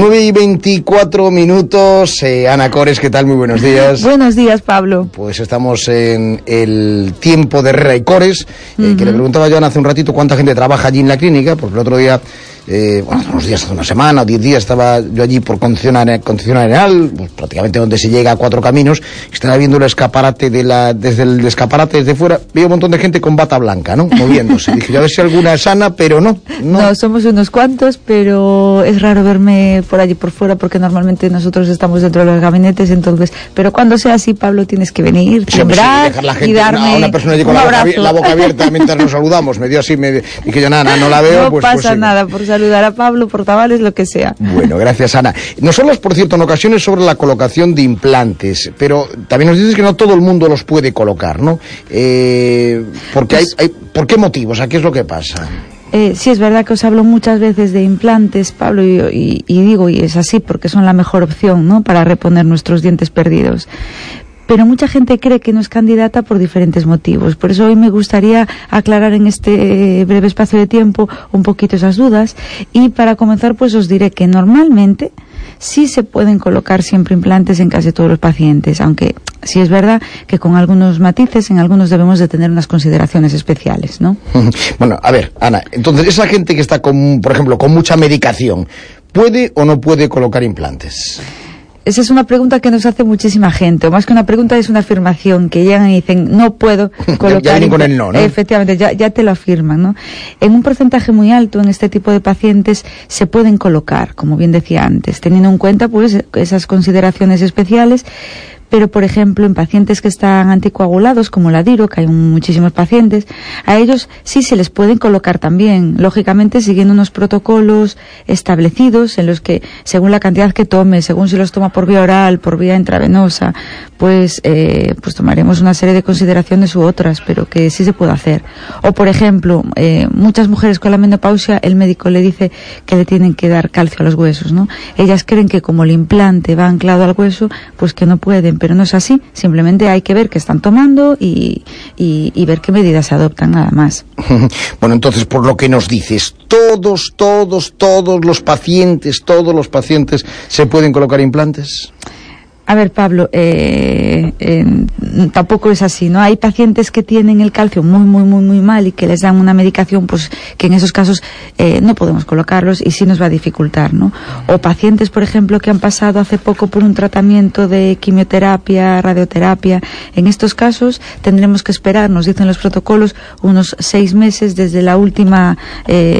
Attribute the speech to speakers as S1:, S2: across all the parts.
S1: 9 y 24 minutos. Eh, Ana Cores, ¿qué tal? Muy buenos días.
S2: Buenos días, Pablo.
S1: Pues estamos en el tiempo de Herrera y Cores, eh, que le preguntaba yo hace un ratito cuánta gente trabaja allí en la clínica, porque el otro día eh, bueno, unos días, hace una semana, diez días, estaba yo allí por Concepción Arenal, pues, prácticamente donde se llega a cuatro caminos, estaba viendo el escaparate de la, desde el escaparate desde fuera, vi un montón de gente con bata blanca, ¿no? Moviéndose. Dije, yo a ver si alguna es sana, pero no,
S2: no. somos unos cuantos, pero es raro verme por allí por fuera porque normalmente nosotros estamos dentro de los gabinetes, entonces, pero cuando sea así, Pablo, tienes que venir, sembrar y darme
S1: una persona allí con la boca, abierta mientras nos saludamos, me dio así, me dije yo, nada, no la veo,
S2: no
S1: pues...
S2: pasa pues nada, por saludar a Pablo, portavales, lo que sea.
S1: Bueno, gracias Ana. Nos hablas, por cierto, en ocasiones sobre la colocación de implantes, pero también nos dices que no todo el mundo los puede colocar, ¿no? Eh, porque hay, hay, ¿Por qué motivos? ¿A qué es lo que pasa?
S2: Eh, sí, es verdad que os hablo muchas veces de implantes, Pablo, y, y, digo, y es así, porque son la mejor opción, ¿no?, para reponer nuestros dientes perdidos pero mucha gente cree que no es candidata por diferentes motivos. Por eso hoy me gustaría aclarar en este breve espacio de tiempo un poquito esas dudas y para comenzar pues os diré que normalmente sí se pueden colocar siempre implantes en casi todos los pacientes, aunque sí es verdad que con algunos matices en algunos debemos de tener unas consideraciones especiales, ¿no?
S1: Bueno, a ver, Ana, entonces esa gente que está con, por ejemplo, con mucha medicación, ¿puede o no puede colocar implantes?
S2: Esa es una pregunta que nos hace muchísima gente, o más que una pregunta es una afirmación, que llegan y dicen, no puedo colocar...
S1: ya con el no, ¿no?
S2: Efectivamente, ya, ya te lo afirman, ¿no? En un porcentaje muy alto en este tipo de pacientes se pueden colocar, como bien decía antes, teniendo en cuenta pues esas consideraciones especiales, pero por ejemplo en pacientes que están anticoagulados como la DIRO, que hay muchísimos pacientes, a ellos sí se les pueden colocar también, lógicamente siguiendo unos protocolos establecidos en los que según la cantidad que tome, según si los toma por vía oral, por vía intravenosa, pues, eh, pues tomaremos una serie de consideraciones u otras, pero que sí se puede hacer. O por ejemplo, eh, muchas mujeres con la menopausia, el médico le dice que le tienen que dar calcio a los huesos, ¿no? Ellas creen que como el implante va anclado al hueso, pues que no pueden pero no es así. Simplemente hay que ver qué están tomando y, ver qué medidas se adoptan, nada más.
S1: bueno, entonces, por lo que nos dices, todos, todos, todos los pacientes, todos los pacientes se pueden colocar implantes.
S2: A ver, Pablo, eh, eh, tampoco es así, ¿no? Hay pacientes que tienen el calcio muy, muy, muy, muy mal y que les dan una medicación, pues que en esos casos eh, no podemos colocarlos y sí nos va a dificultar, ¿no? O pacientes, por ejemplo, que han pasado hace poco por un tratamiento de quimioterapia, radioterapia. En estos casos tendremos que esperar, nos dicen los protocolos, unos seis meses desde la última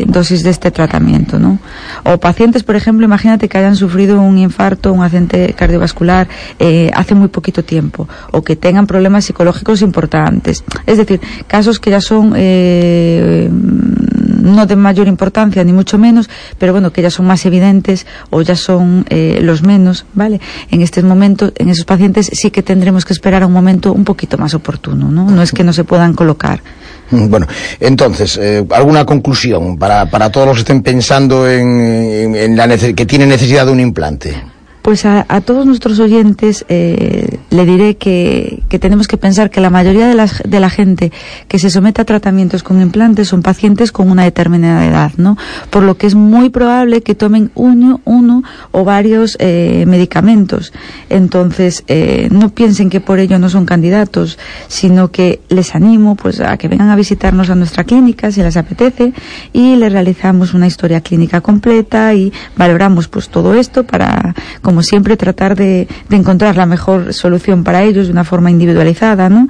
S2: dosis de este tratamiento, ¿no? O pacientes, por ejemplo, imagínate que hayan sufrido un infarto, un accidente cardiovascular, eh, hace muy poquito tiempo o que tengan problemas psicológicos importantes. Es decir, casos que ya son eh, no de mayor importancia ni mucho menos, pero bueno, que ya son más evidentes o ya son eh, los menos, ¿vale? En este momento, en esos pacientes sí que tendremos que esperar a un momento un poquito más oportuno, ¿no? No es que no se puedan colocar.
S1: Bueno, entonces, ¿alguna conclusión para, para todos los que estén pensando en, en la que tienen necesidad de un implante?
S2: Pues a, todos nuestros oyentes eh, le diré que, tenemos que pensar que la mayoría de la, de gente que se somete a tratamientos con implantes son pacientes con una determinada edad, ¿no? Por lo que es muy probable que tomen uno, uno o varios eh, medicamentos. Entonces, eh, no piensen que por ello no son candidatos, sino que les animo pues a que vengan a visitarnos a nuestra clínica si les apetece y les realizamos una historia clínica completa y valoramos pues todo esto para como siempre, tratar de, encontrar la mejor solución para ellos de una forma individualizada, ¿no?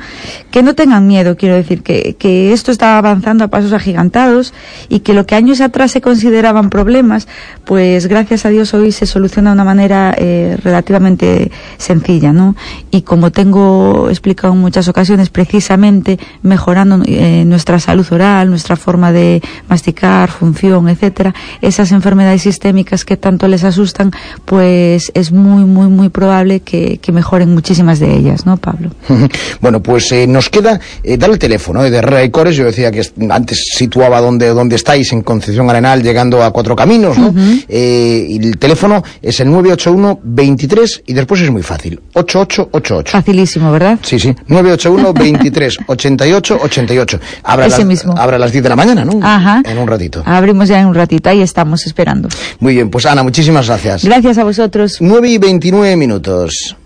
S2: Que no tengan miedo, quiero decir, que, esto está avanzando a pasos agigantados y que lo que años atrás se consideraban problemas, pues gracias a Dios hoy se soluciona de una manera eh, relativamente sencilla, ¿no? Y como tengo explicado en muchas ocasiones, precisamente mejorando eh, nuestra salud oral, nuestra forma de masticar, función, etcétera, esas enfermedades sistémicas que tanto les asustan, pues es muy, muy, muy probable que, mejoren muchísimas de ellas, ¿no, Pablo?
S1: bueno, pues eh, nos queda eh, dar el teléfono eh, de Herrera Cores. Yo decía que antes situaba donde, donde estáis, en Concepción Arenal, llegando a Cuatro Caminos, ¿no? eh, y el teléfono es el 981 23 y después es muy fácil, 8888.
S2: Facilísimo, ¿verdad?
S1: Sí, sí, 981 23 88 88. Abra
S2: Ese
S1: las,
S2: mismo.
S1: Abra a las 10 de la mañana, ¿no?
S2: Ajá.
S1: En un ratito.
S2: Abrimos ya en un ratito, ahí estamos esperando.
S1: Muy bien, pues Ana, muchísimas gracias.
S2: Gracias a vosotros.
S1: 9 y 29 minutos.